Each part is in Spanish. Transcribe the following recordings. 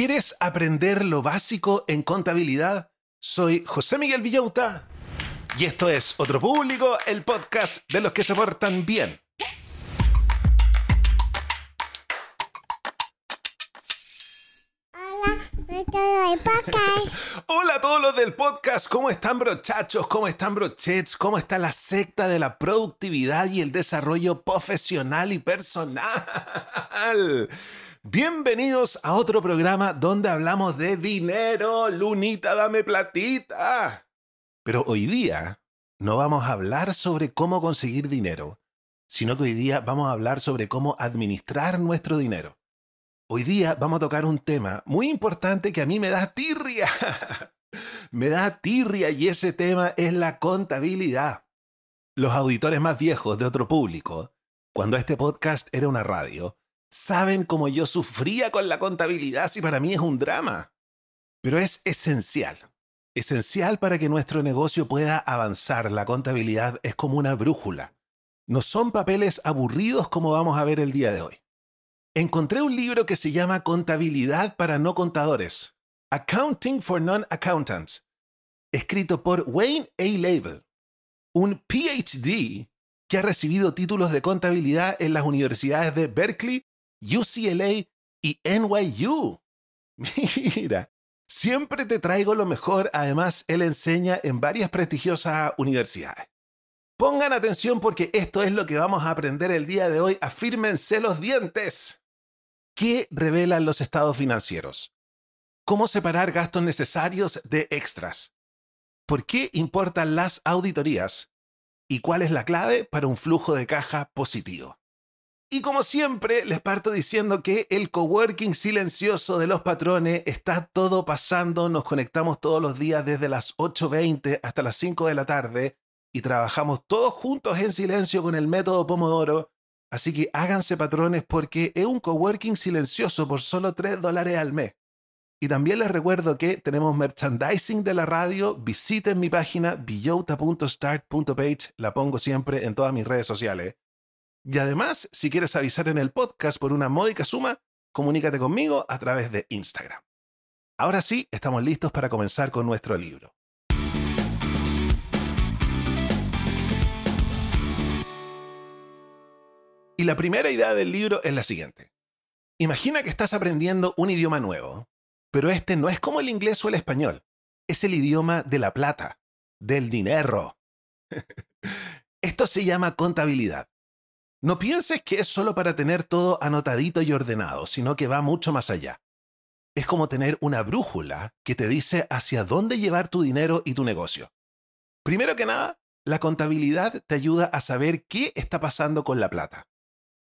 ¿Quieres aprender lo básico en contabilidad? Soy José Miguel Villauta y esto es Otro Público, el podcast de los que se portan bien. Hola a todos los del podcast, ¿cómo están brochachos? ¿Cómo están brochets? ¿Cómo está la secta de la productividad y el desarrollo profesional y personal? Bienvenidos a otro programa donde hablamos de dinero. Lunita, dame platita. Pero hoy día no vamos a hablar sobre cómo conseguir dinero, sino que hoy día vamos a hablar sobre cómo administrar nuestro dinero. Hoy día vamos a tocar un tema muy importante que a mí me da tirria. me da tirria y ese tema es la contabilidad. Los auditores más viejos de otro público, cuando este podcast era una radio, saben cómo yo sufría con la contabilidad si para mí es un drama. Pero es esencial. Esencial para que nuestro negocio pueda avanzar. La contabilidad es como una brújula. No son papeles aburridos como vamos a ver el día de hoy encontré un libro que se llama Contabilidad para no contadores, Accounting for Non-Accountants, escrito por Wayne A. Label, un PhD que ha recibido títulos de contabilidad en las universidades de Berkeley, UCLA y NYU. Mira, siempre te traigo lo mejor, además él enseña en varias prestigiosas universidades. Pongan atención porque esto es lo que vamos a aprender el día de hoy. Afírmense los dientes. ¿Qué revelan los estados financieros? ¿Cómo separar gastos necesarios de extras? ¿Por qué importan las auditorías? ¿Y cuál es la clave para un flujo de caja positivo? Y como siempre, les parto diciendo que el coworking silencioso de los patrones está todo pasando. Nos conectamos todos los días desde las 8.20 hasta las 5 de la tarde y trabajamos todos juntos en silencio con el método Pomodoro Así que háganse patrones porque es un coworking silencioso por solo 3 dólares al mes. Y también les recuerdo que tenemos merchandising de la radio. Visiten mi página billota.start.page. La pongo siempre en todas mis redes sociales. Y además, si quieres avisar en el podcast por una módica suma, comunícate conmigo a través de Instagram. Ahora sí, estamos listos para comenzar con nuestro libro. Y la primera idea del libro es la siguiente. Imagina que estás aprendiendo un idioma nuevo, pero este no es como el inglés o el español, es el idioma de la plata, del dinero. Esto se llama contabilidad. No pienses que es solo para tener todo anotadito y ordenado, sino que va mucho más allá. Es como tener una brújula que te dice hacia dónde llevar tu dinero y tu negocio. Primero que nada, la contabilidad te ayuda a saber qué está pasando con la plata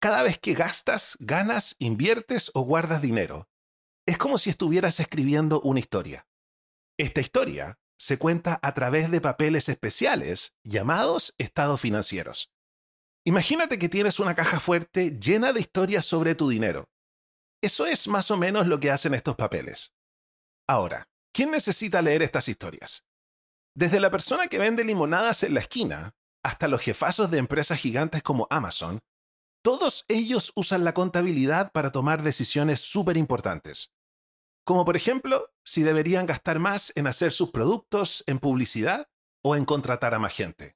cada vez que gastas, ganas, inviertes o guardas dinero. Es como si estuvieras escribiendo una historia. Esta historia se cuenta a través de papeles especiales llamados estados financieros. Imagínate que tienes una caja fuerte llena de historias sobre tu dinero. Eso es más o menos lo que hacen estos papeles. Ahora, ¿quién necesita leer estas historias? Desde la persona que vende limonadas en la esquina hasta los jefazos de empresas gigantes como Amazon todos ellos usan la contabilidad para tomar decisiones súper importantes. Como por ejemplo, si deberían gastar más en hacer sus productos en publicidad o en contratar a más gente.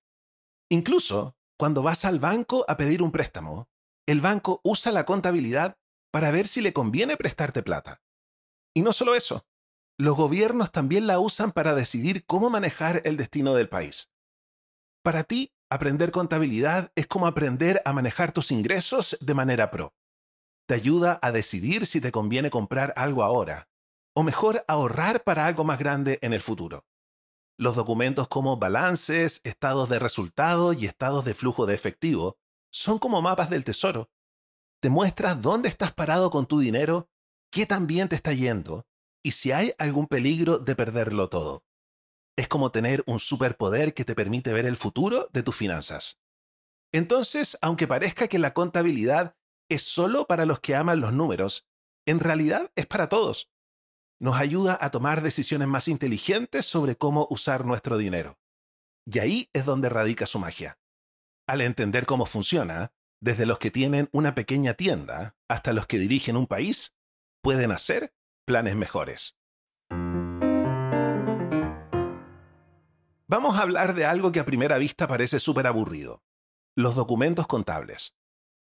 Incluso, cuando vas al banco a pedir un préstamo, el banco usa la contabilidad para ver si le conviene prestarte plata. Y no solo eso, los gobiernos también la usan para decidir cómo manejar el destino del país. Para ti, Aprender contabilidad es como aprender a manejar tus ingresos de manera pro. Te ayuda a decidir si te conviene comprar algo ahora, o mejor ahorrar para algo más grande en el futuro. Los documentos como balances, estados de resultado y estados de flujo de efectivo son como mapas del tesoro. Te muestras dónde estás parado con tu dinero, qué tan bien te está yendo y si hay algún peligro de perderlo todo es como tener un superpoder que te permite ver el futuro de tus finanzas. Entonces, aunque parezca que la contabilidad es solo para los que aman los números, en realidad es para todos. Nos ayuda a tomar decisiones más inteligentes sobre cómo usar nuestro dinero. Y ahí es donde radica su magia. Al entender cómo funciona, desde los que tienen una pequeña tienda hasta los que dirigen un país, pueden hacer planes mejores. Vamos a hablar de algo que a primera vista parece súper aburrido, los documentos contables.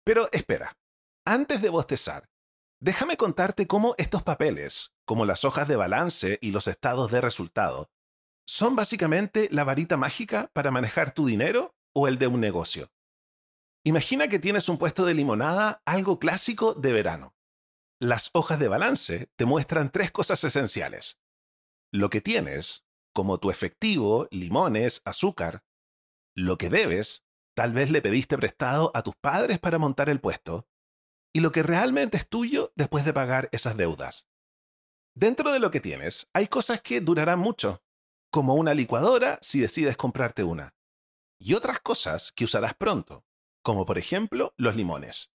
Pero espera, antes de bostezar, déjame contarte cómo estos papeles, como las hojas de balance y los estados de resultado, son básicamente la varita mágica para manejar tu dinero o el de un negocio. Imagina que tienes un puesto de limonada, algo clásico de verano. Las hojas de balance te muestran tres cosas esenciales. Lo que tienes, como tu efectivo, limones, azúcar. Lo que debes, tal vez le pediste prestado a tus padres para montar el puesto. Y lo que realmente es tuyo después de pagar esas deudas. Dentro de lo que tienes, hay cosas que durarán mucho, como una licuadora si decides comprarte una. Y otras cosas que usarás pronto, como por ejemplo los limones.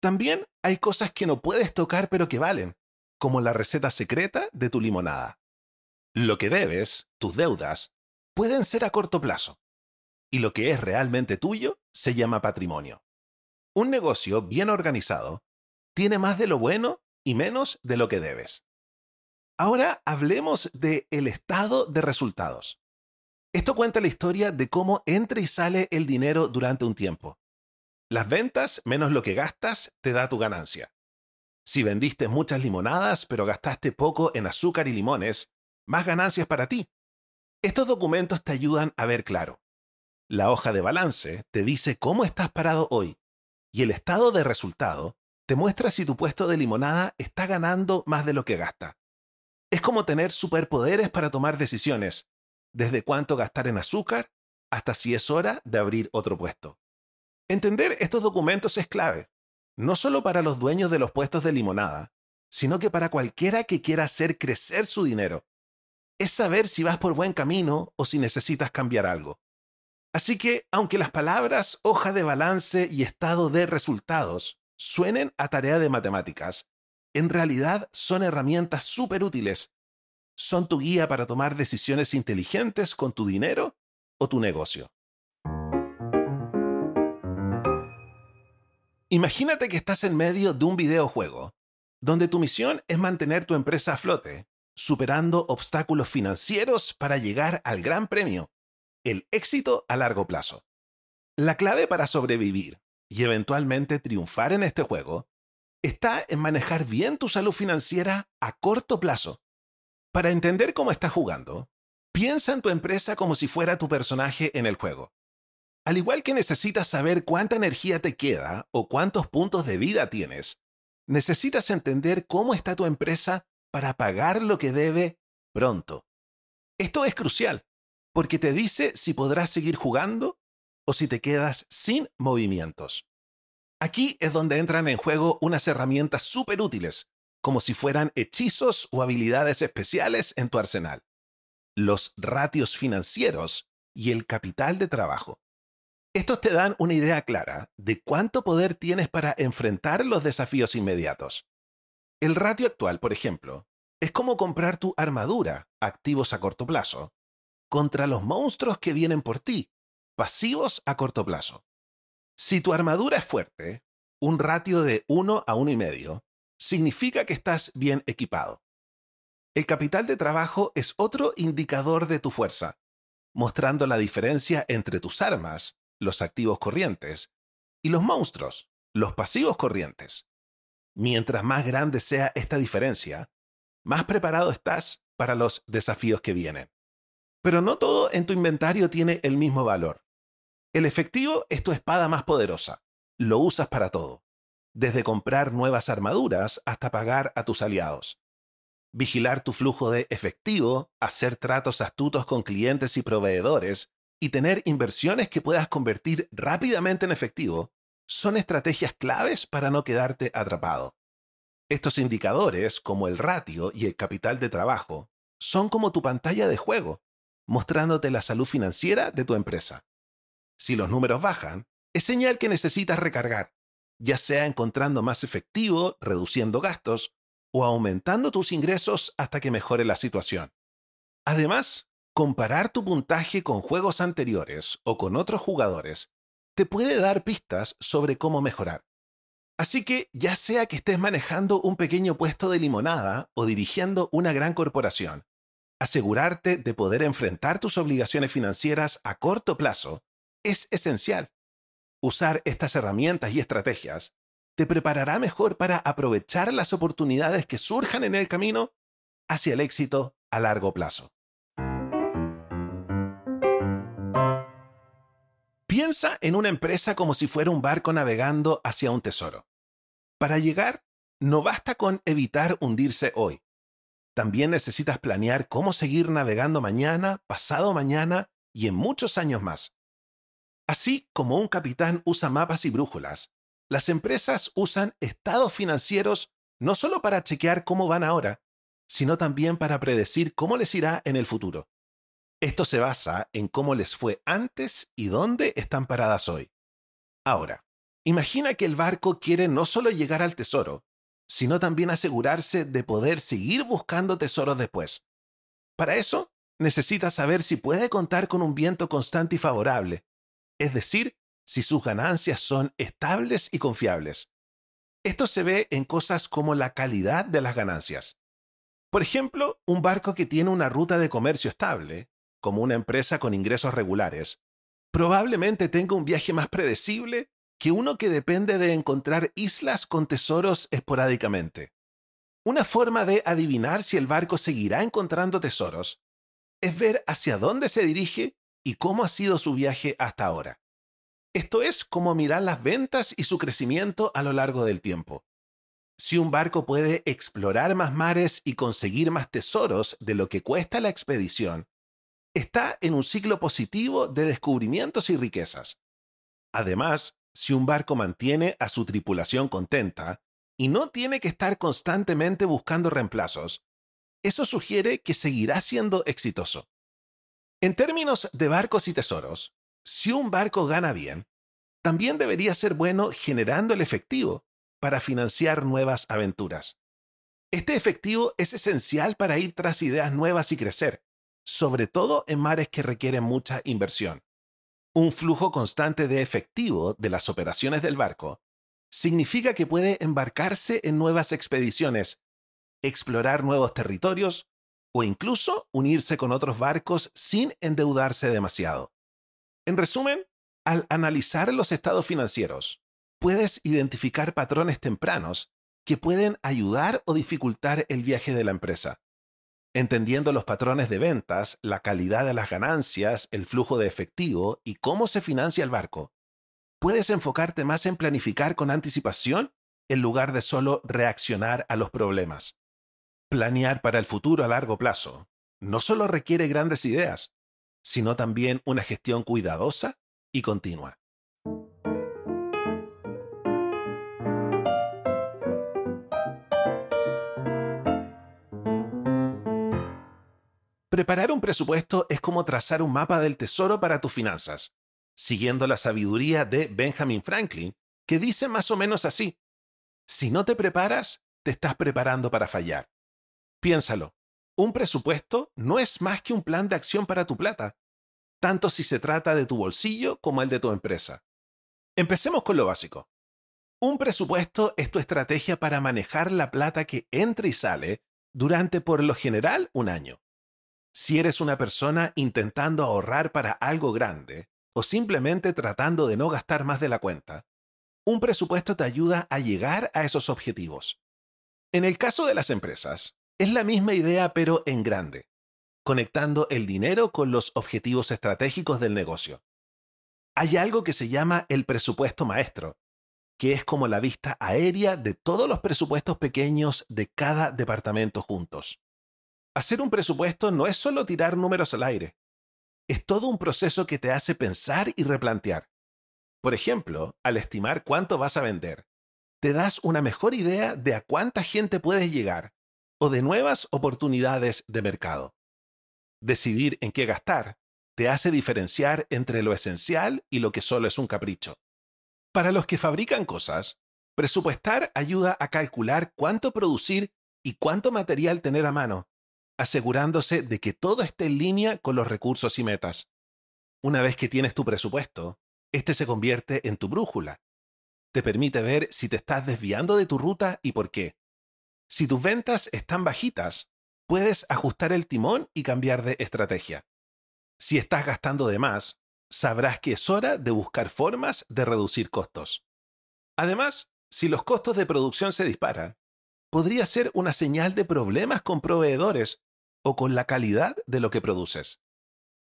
También hay cosas que no puedes tocar pero que valen, como la receta secreta de tu limonada. Lo que debes, tus deudas, pueden ser a corto plazo. Y lo que es realmente tuyo se llama patrimonio. Un negocio bien organizado tiene más de lo bueno y menos de lo que debes. Ahora hablemos de el estado de resultados. Esto cuenta la historia de cómo entra y sale el dinero durante un tiempo. Las ventas menos lo que gastas te da tu ganancia. Si vendiste muchas limonadas pero gastaste poco en azúcar y limones, más ganancias para ti. Estos documentos te ayudan a ver claro. La hoja de balance te dice cómo estás parado hoy y el estado de resultado te muestra si tu puesto de limonada está ganando más de lo que gasta. Es como tener superpoderes para tomar decisiones, desde cuánto gastar en azúcar hasta si es hora de abrir otro puesto. Entender estos documentos es clave, no solo para los dueños de los puestos de limonada, sino que para cualquiera que quiera hacer crecer su dinero es saber si vas por buen camino o si necesitas cambiar algo. Así que, aunque las palabras hoja de balance y estado de resultados suenen a tarea de matemáticas, en realidad son herramientas súper útiles. Son tu guía para tomar decisiones inteligentes con tu dinero o tu negocio. Imagínate que estás en medio de un videojuego, donde tu misión es mantener tu empresa a flote superando obstáculos financieros para llegar al gran premio, el éxito a largo plazo. La clave para sobrevivir y eventualmente triunfar en este juego está en manejar bien tu salud financiera a corto plazo. Para entender cómo estás jugando, piensa en tu empresa como si fuera tu personaje en el juego. Al igual que necesitas saber cuánta energía te queda o cuántos puntos de vida tienes, necesitas entender cómo está tu empresa para pagar lo que debe pronto. Esto es crucial, porque te dice si podrás seguir jugando o si te quedas sin movimientos. Aquí es donde entran en juego unas herramientas súper útiles, como si fueran hechizos o habilidades especiales en tu arsenal. Los ratios financieros y el capital de trabajo. Estos te dan una idea clara de cuánto poder tienes para enfrentar los desafíos inmediatos. El ratio actual, por ejemplo, es como comprar tu armadura, activos a corto plazo, contra los monstruos que vienen por ti, pasivos a corto plazo. Si tu armadura es fuerte, un ratio de 1 a 1,5 significa que estás bien equipado. El capital de trabajo es otro indicador de tu fuerza, mostrando la diferencia entre tus armas, los activos corrientes, y los monstruos, los pasivos corrientes. Mientras más grande sea esta diferencia, más preparado estás para los desafíos que vienen. Pero no todo en tu inventario tiene el mismo valor. El efectivo es tu espada más poderosa. Lo usas para todo, desde comprar nuevas armaduras hasta pagar a tus aliados. Vigilar tu flujo de efectivo, hacer tratos astutos con clientes y proveedores y tener inversiones que puedas convertir rápidamente en efectivo son estrategias claves para no quedarte atrapado. Estos indicadores, como el ratio y el capital de trabajo, son como tu pantalla de juego, mostrándote la salud financiera de tu empresa. Si los números bajan, es señal que necesitas recargar, ya sea encontrando más efectivo, reduciendo gastos o aumentando tus ingresos hasta que mejore la situación. Además, comparar tu puntaje con juegos anteriores o con otros jugadores te puede dar pistas sobre cómo mejorar. Así que ya sea que estés manejando un pequeño puesto de limonada o dirigiendo una gran corporación, asegurarte de poder enfrentar tus obligaciones financieras a corto plazo es esencial. Usar estas herramientas y estrategias te preparará mejor para aprovechar las oportunidades que surjan en el camino hacia el éxito a largo plazo. Piensa en una empresa como si fuera un barco navegando hacia un tesoro. Para llegar, no basta con evitar hundirse hoy. También necesitas planear cómo seguir navegando mañana, pasado mañana y en muchos años más. Así como un capitán usa mapas y brújulas, las empresas usan estados financieros no solo para chequear cómo van ahora, sino también para predecir cómo les irá en el futuro. Esto se basa en cómo les fue antes y dónde están paradas hoy. Ahora, imagina que el barco quiere no solo llegar al tesoro, sino también asegurarse de poder seguir buscando tesoros después. Para eso, necesita saber si puede contar con un viento constante y favorable, es decir, si sus ganancias son estables y confiables. Esto se ve en cosas como la calidad de las ganancias. Por ejemplo, un barco que tiene una ruta de comercio estable, como una empresa con ingresos regulares, probablemente tenga un viaje más predecible que uno que depende de encontrar islas con tesoros esporádicamente. Una forma de adivinar si el barco seguirá encontrando tesoros es ver hacia dónde se dirige y cómo ha sido su viaje hasta ahora. Esto es como mirar las ventas y su crecimiento a lo largo del tiempo. Si un barco puede explorar más mares y conseguir más tesoros de lo que cuesta la expedición, está en un ciclo positivo de descubrimientos y riquezas. Además, si un barco mantiene a su tripulación contenta y no tiene que estar constantemente buscando reemplazos, eso sugiere que seguirá siendo exitoso. En términos de barcos y tesoros, si un barco gana bien, también debería ser bueno generando el efectivo para financiar nuevas aventuras. Este efectivo es esencial para ir tras ideas nuevas y crecer, sobre todo en mares que requieren mucha inversión. Un flujo constante de efectivo de las operaciones del barco significa que puede embarcarse en nuevas expediciones, explorar nuevos territorios o incluso unirse con otros barcos sin endeudarse demasiado. En resumen, al analizar los estados financieros, puedes identificar patrones tempranos que pueden ayudar o dificultar el viaje de la empresa. Entendiendo los patrones de ventas, la calidad de las ganancias, el flujo de efectivo y cómo se financia el barco, puedes enfocarte más en planificar con anticipación en lugar de solo reaccionar a los problemas. Planear para el futuro a largo plazo no solo requiere grandes ideas, sino también una gestión cuidadosa y continua. Preparar un presupuesto es como trazar un mapa del tesoro para tus finanzas, siguiendo la sabiduría de Benjamin Franklin, que dice más o menos así, si no te preparas, te estás preparando para fallar. Piénsalo, un presupuesto no es más que un plan de acción para tu plata, tanto si se trata de tu bolsillo como el de tu empresa. Empecemos con lo básico. Un presupuesto es tu estrategia para manejar la plata que entra y sale durante por lo general un año. Si eres una persona intentando ahorrar para algo grande o simplemente tratando de no gastar más de la cuenta, un presupuesto te ayuda a llegar a esos objetivos. En el caso de las empresas, es la misma idea pero en grande, conectando el dinero con los objetivos estratégicos del negocio. Hay algo que se llama el presupuesto maestro, que es como la vista aérea de todos los presupuestos pequeños de cada departamento juntos. Hacer un presupuesto no es solo tirar números al aire. Es todo un proceso que te hace pensar y replantear. Por ejemplo, al estimar cuánto vas a vender, te das una mejor idea de a cuánta gente puedes llegar o de nuevas oportunidades de mercado. Decidir en qué gastar te hace diferenciar entre lo esencial y lo que solo es un capricho. Para los que fabrican cosas, presupuestar ayuda a calcular cuánto producir y cuánto material tener a mano asegurándose de que todo esté en línea con los recursos y metas. Una vez que tienes tu presupuesto, este se convierte en tu brújula. te permite ver si te estás desviando de tu ruta y por qué. Si tus ventas están bajitas, puedes ajustar el timón y cambiar de estrategia. Si estás gastando de más, sabrás que es hora de buscar formas de reducir costos. Además, si los costos de producción se disparan, podría ser una señal de problemas con proveedores o con la calidad de lo que produces.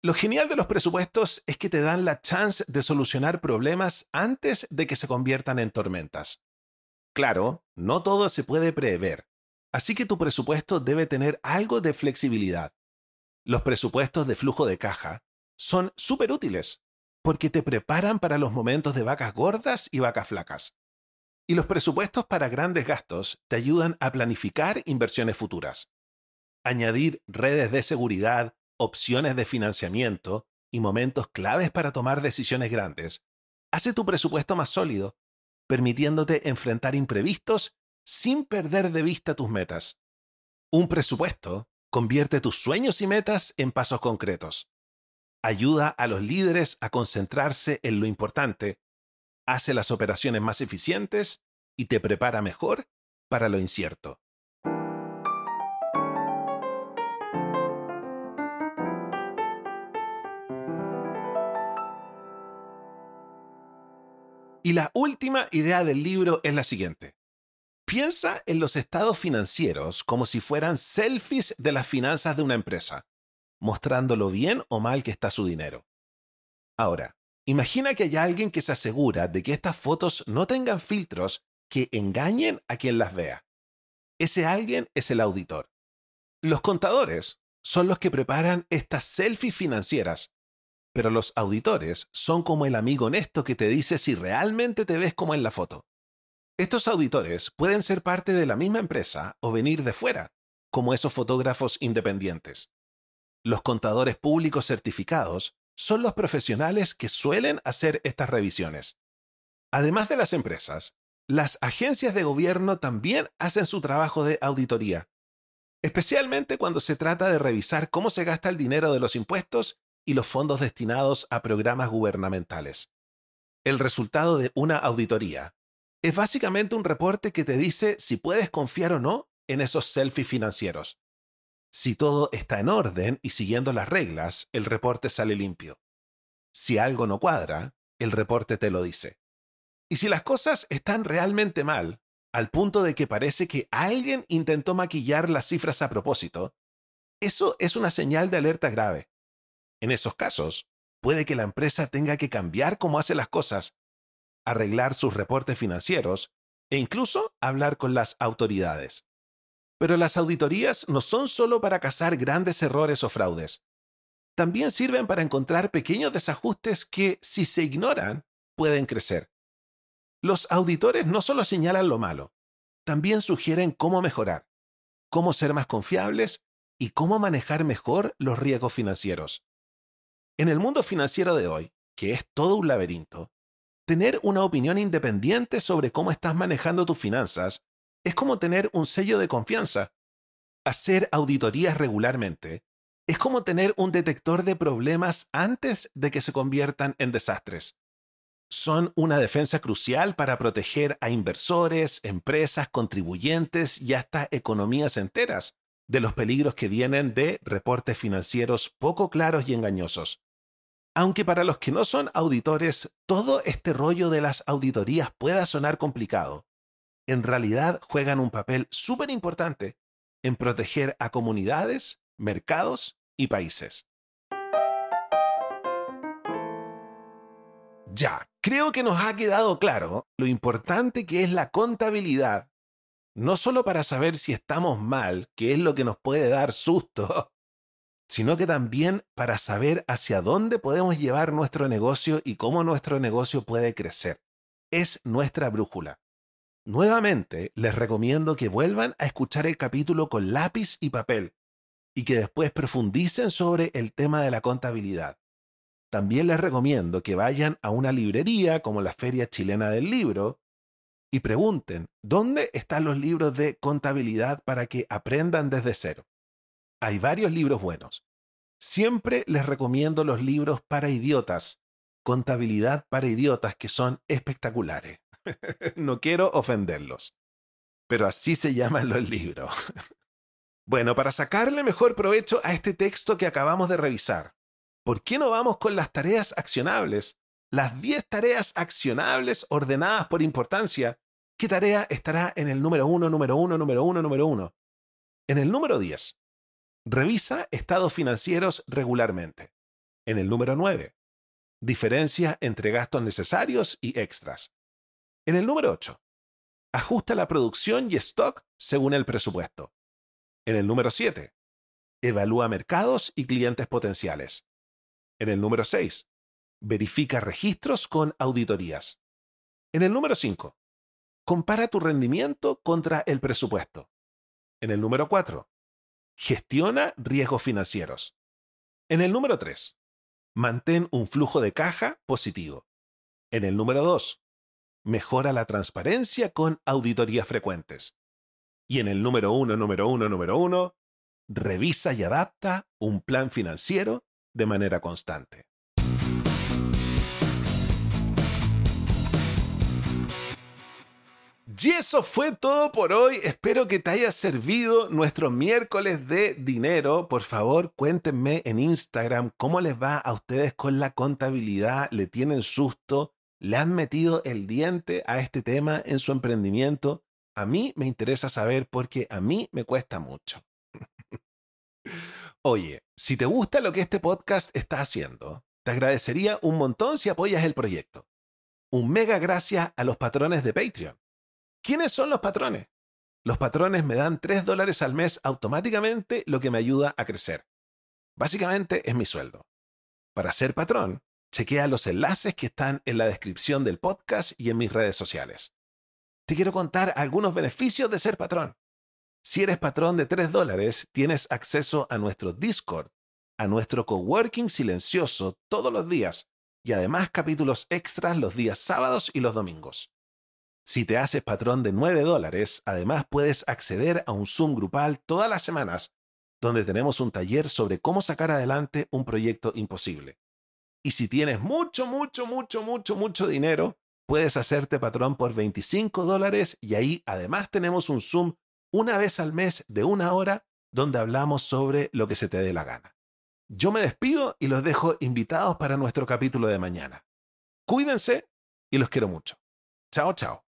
Lo genial de los presupuestos es que te dan la chance de solucionar problemas antes de que se conviertan en tormentas. Claro, no todo se puede prever, así que tu presupuesto debe tener algo de flexibilidad. Los presupuestos de flujo de caja son súper útiles porque te preparan para los momentos de vacas gordas y vacas flacas. Y los presupuestos para grandes gastos te ayudan a planificar inversiones futuras. Añadir redes de seguridad, opciones de financiamiento y momentos claves para tomar decisiones grandes hace tu presupuesto más sólido, permitiéndote enfrentar imprevistos sin perder de vista tus metas. Un presupuesto convierte tus sueños y metas en pasos concretos ayuda a los líderes a concentrarse en lo importante, hace las operaciones más eficientes y te prepara mejor para lo incierto. Y la última idea del libro es la siguiente. Piensa en los estados financieros como si fueran selfies de las finanzas de una empresa mostrando lo bien o mal que está su dinero. Ahora, imagina que hay alguien que se asegura de que estas fotos no tengan filtros que engañen a quien las vea. Ese alguien es el auditor. Los contadores son los que preparan estas selfies financieras, pero los auditores son como el amigo honesto que te dice si realmente te ves como en la foto. Estos auditores pueden ser parte de la misma empresa o venir de fuera, como esos fotógrafos independientes. Los contadores públicos certificados son los profesionales que suelen hacer estas revisiones. Además de las empresas, las agencias de gobierno también hacen su trabajo de auditoría, especialmente cuando se trata de revisar cómo se gasta el dinero de los impuestos y los fondos destinados a programas gubernamentales. El resultado de una auditoría es básicamente un reporte que te dice si puedes confiar o no en esos selfies financieros. Si todo está en orden y siguiendo las reglas, el reporte sale limpio. Si algo no cuadra, el reporte te lo dice. Y si las cosas están realmente mal, al punto de que parece que alguien intentó maquillar las cifras a propósito, eso es una señal de alerta grave. En esos casos, puede que la empresa tenga que cambiar cómo hace las cosas, arreglar sus reportes financieros e incluso hablar con las autoridades. Pero las auditorías no son solo para cazar grandes errores o fraudes. También sirven para encontrar pequeños desajustes que, si se ignoran, pueden crecer. Los auditores no solo señalan lo malo, también sugieren cómo mejorar, cómo ser más confiables y cómo manejar mejor los riesgos financieros. En el mundo financiero de hoy, que es todo un laberinto, tener una opinión independiente sobre cómo estás manejando tus finanzas es como tener un sello de confianza. Hacer auditorías regularmente es como tener un detector de problemas antes de que se conviertan en desastres. Son una defensa crucial para proteger a inversores, empresas, contribuyentes y hasta economías enteras de los peligros que vienen de reportes financieros poco claros y engañosos. Aunque para los que no son auditores todo este rollo de las auditorías pueda sonar complicado, en realidad juegan un papel súper importante en proteger a comunidades, mercados y países. Ya, creo que nos ha quedado claro lo importante que es la contabilidad, no solo para saber si estamos mal, que es lo que nos puede dar susto, sino que también para saber hacia dónde podemos llevar nuestro negocio y cómo nuestro negocio puede crecer. Es nuestra brújula. Nuevamente, les recomiendo que vuelvan a escuchar el capítulo con lápiz y papel y que después profundicen sobre el tema de la contabilidad. También les recomiendo que vayan a una librería como la Feria Chilena del Libro y pregunten dónde están los libros de contabilidad para que aprendan desde cero. Hay varios libros buenos. Siempre les recomiendo los libros para idiotas, Contabilidad para idiotas que son espectaculares. no quiero ofenderlos, pero así se llaman los libros. bueno, para sacarle mejor provecho a este texto que acabamos de revisar, ¿por qué no vamos con las tareas accionables? Las 10 tareas accionables ordenadas por importancia. ¿Qué tarea estará en el número 1, número 1, número 1, número 1? En el número 10, revisa estados financieros regularmente. En el número 9, diferencia entre gastos necesarios y extras. En el número 8, ajusta la producción y stock según el presupuesto. En el número 7, evalúa mercados y clientes potenciales. En el número 6, verifica registros con auditorías. En el número 5, compara tu rendimiento contra el presupuesto. En el número 4, gestiona riesgos financieros. En el número 3, mantén un flujo de caja positivo. En el número 2, mejora la transparencia con auditorías frecuentes. Y en el número 1, número 1, número 1, revisa y adapta un plan financiero de manera constante. Y eso fue todo por hoy. Espero que te haya servido nuestro miércoles de dinero. Por favor, cuéntenme en Instagram cómo les va a ustedes con la contabilidad. ¿Le tienen susto? ¿Le han metido el diente a este tema en su emprendimiento? A mí me interesa saber porque a mí me cuesta mucho. Oye, si te gusta lo que este podcast está haciendo, te agradecería un montón si apoyas el proyecto. Un mega gracias a los patrones de Patreon. ¿Quiénes son los patrones? Los patrones me dan 3 dólares al mes automáticamente, lo que me ayuda a crecer. Básicamente es mi sueldo. Para ser patrón, chequea los enlaces que están en la descripción del podcast y en mis redes sociales. Te quiero contar algunos beneficios de ser patrón. Si eres patrón de 3 dólares, tienes acceso a nuestro Discord, a nuestro coworking silencioso todos los días y además capítulos extras los días sábados y los domingos. Si te haces patrón de 9 dólares, además puedes acceder a un Zoom grupal todas las semanas, donde tenemos un taller sobre cómo sacar adelante un proyecto imposible. Y si tienes mucho, mucho, mucho, mucho, mucho dinero, puedes hacerte patrón por 25 dólares y ahí además tenemos un Zoom una vez al mes de una hora donde hablamos sobre lo que se te dé la gana. Yo me despido y los dejo invitados para nuestro capítulo de mañana. Cuídense y los quiero mucho. Chao, chao.